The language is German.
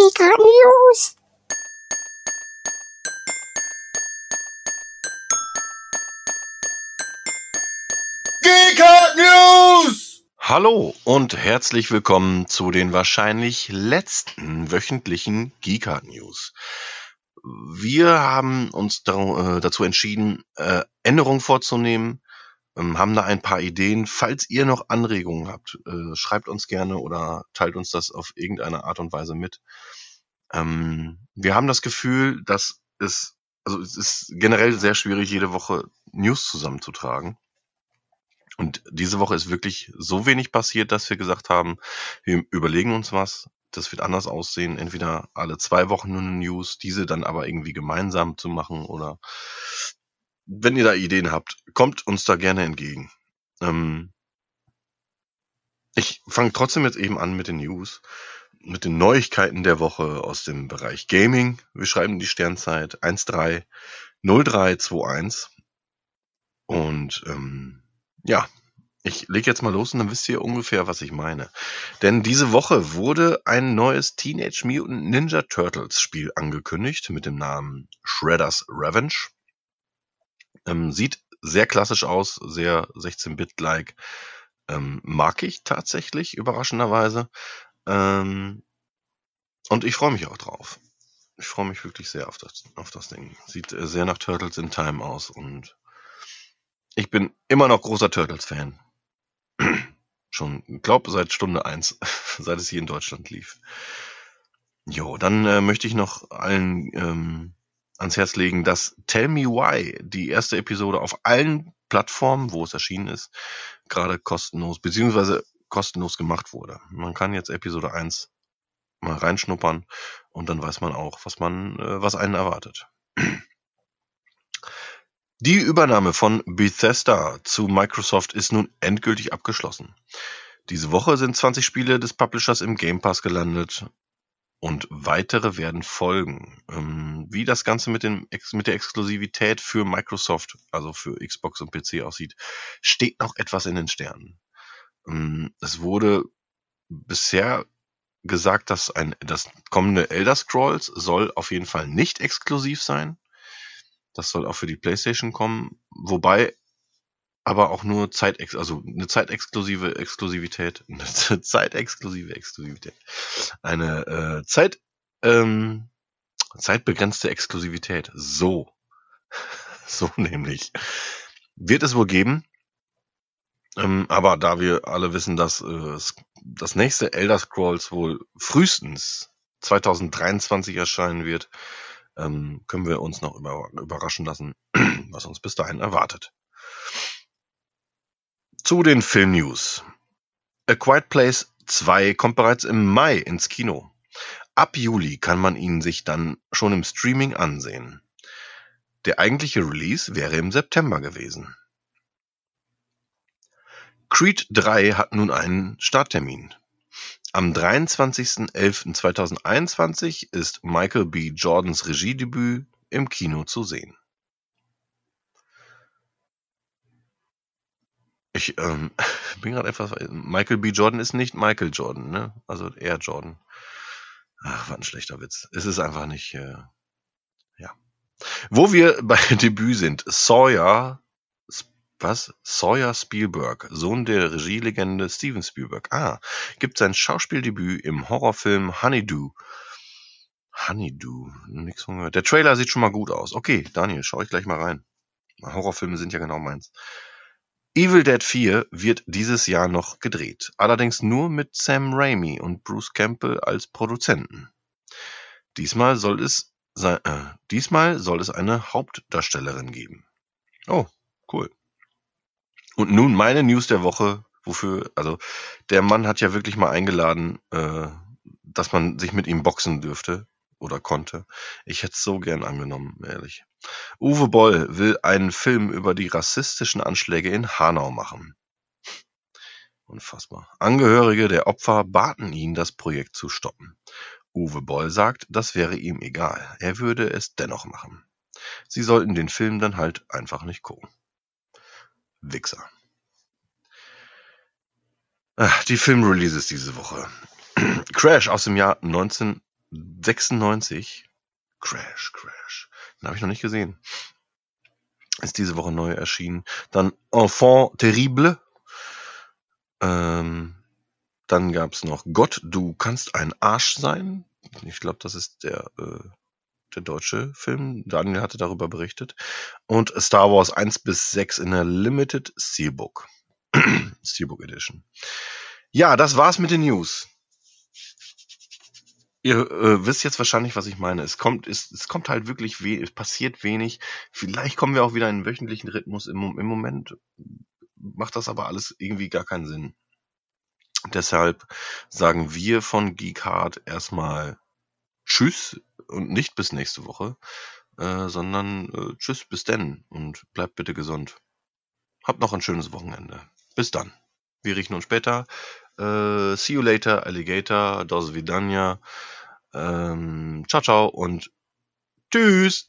News! Hallo und herzlich willkommen zu den wahrscheinlich letzten wöchentlichen Geeker News. Wir haben uns äh, dazu entschieden, äh, Änderungen vorzunehmen, haben da ein paar Ideen. Falls ihr noch Anregungen habt, äh, schreibt uns gerne oder teilt uns das auf irgendeine Art und Weise mit. Ähm, wir haben das Gefühl, dass es, also es ist generell sehr schwierig, jede Woche News zusammenzutragen. Und diese Woche ist wirklich so wenig passiert, dass wir gesagt haben, wir überlegen uns was. Das wird anders aussehen. Entweder alle zwei Wochen nur eine News, diese dann aber irgendwie gemeinsam zu machen oder wenn ihr da Ideen habt, kommt uns da gerne entgegen. Ähm ich fange trotzdem jetzt eben an mit den News, mit den Neuigkeiten der Woche aus dem Bereich Gaming. Wir schreiben die Sternzeit 130321. Und ähm, ja, ich lege jetzt mal los und dann wisst ihr ungefähr, was ich meine. Denn diese Woche wurde ein neues Teenage Mutant Ninja Turtles Spiel angekündigt mit dem Namen Shredder's Revenge. Ähm, sieht sehr klassisch aus, sehr 16-Bit-like. Ähm, mag ich tatsächlich, überraschenderweise. Ähm, und ich freue mich auch drauf. Ich freue mich wirklich sehr auf das, auf das Ding. Sieht äh, sehr nach Turtles in Time aus und ich bin immer noch großer Turtles-Fan. Schon, glaube seit Stunde eins, seit es hier in Deutschland lief. Jo, dann äh, möchte ich noch allen ähm, ans Herz legen, dass Tell Me Why, die erste Episode auf allen Plattformen, wo es erschienen ist, gerade kostenlos, beziehungsweise kostenlos gemacht wurde. Man kann jetzt Episode 1 mal reinschnuppern und dann weiß man auch, was man, äh, was einen erwartet. Die Übernahme von Bethesda zu Microsoft ist nun endgültig abgeschlossen. Diese Woche sind 20 Spiele des Publishers im Game Pass gelandet und weitere werden folgen. Ähm, wie das Ganze mit, dem, mit der Exklusivität für Microsoft, also für Xbox und PC aussieht, steht noch etwas in den Sternen. Ähm, es wurde bisher gesagt, dass ein, das kommende Elder Scrolls soll auf jeden Fall nicht exklusiv sein. Das soll auch für die PlayStation kommen, wobei aber auch nur Zeit, also eine zeitexklusive Exklusivität, eine zeitexklusive Exklusivität, eine äh, Zeit, ähm, zeitbegrenzte Exklusivität. So, so nämlich wird es wohl geben. Ähm, aber da wir alle wissen, dass äh, das nächste Elder Scrolls wohl frühestens 2023 erscheinen wird, ähm, können wir uns noch über, überraschen lassen, was uns bis dahin erwartet. Zu den Filmnews. A Quiet Place 2 kommt bereits im Mai ins Kino. Ab Juli kann man ihn sich dann schon im Streaming ansehen. Der eigentliche Release wäre im September gewesen. Creed 3 hat nun einen Starttermin. Am 23.11.2021 ist Michael B. Jordans Regiedebüt im Kino zu sehen. Ich ähm, bin gerade etwas. Michael B. Jordan ist nicht Michael Jordan, ne? Also er Jordan. Ach, was ein schlechter Witz. Es ist einfach nicht. Äh, ja. Wo wir bei Debüt sind, Sawyer was? Sawyer Spielberg, Sohn der Regielegende Steven Spielberg, ah, gibt sein Schauspieldebüt im Horrorfilm Honeydew. Honeydew, nix von gehört. Der Trailer sieht schon mal gut aus. Okay, Daniel, schau ich gleich mal rein. Horrorfilme sind ja genau meins. Evil Dead 4 wird dieses Jahr noch gedreht, allerdings nur mit Sam Raimi und Bruce Campbell als Produzenten. Diesmal soll es, äh, diesmal soll es eine Hauptdarstellerin geben. Oh, cool. Und nun meine News der Woche, wofür, also der Mann hat ja wirklich mal eingeladen, äh, dass man sich mit ihm boxen dürfte oder konnte. Ich hätte es so gern angenommen, ehrlich. Uwe Boll will einen Film über die rassistischen Anschläge in Hanau machen. Unfassbar. Angehörige der Opfer baten ihn, das Projekt zu stoppen. Uwe Boll sagt, das wäre ihm egal. Er würde es dennoch machen. Sie sollten den Film dann halt einfach nicht gucken. Wichser. Ah, die Filmreleases diese Woche. Crash aus dem Jahr 19, 96. Crash, Crash. Den habe ich noch nicht gesehen. Ist diese Woche neu erschienen. Dann Enfant Terrible. Ähm, dann gab's noch Gott, du kannst ein Arsch sein. Ich glaube, das ist der, äh, der deutsche Film. Daniel hatte darüber berichtet. Und Star Wars 1 bis 6 in der Limited Steelbook. Steelbook Edition. Ja, das war's mit den News. Ihr äh, wisst jetzt wahrscheinlich, was ich meine. Es kommt, es, es kommt halt wirklich weh, es passiert wenig. Vielleicht kommen wir auch wieder in einen wöchentlichen Rhythmus. Im, Im Moment macht das aber alles irgendwie gar keinen Sinn. Deshalb sagen wir von Geekhard erstmal Tschüss und nicht bis nächste Woche, äh, sondern äh, Tschüss bis denn und bleibt bitte gesund. Habt noch ein schönes Wochenende. Bis dann. Wir riechen uns später. Äh, see you later, Alligator, dos vidania. Ähm, ciao, ciao und tschüss.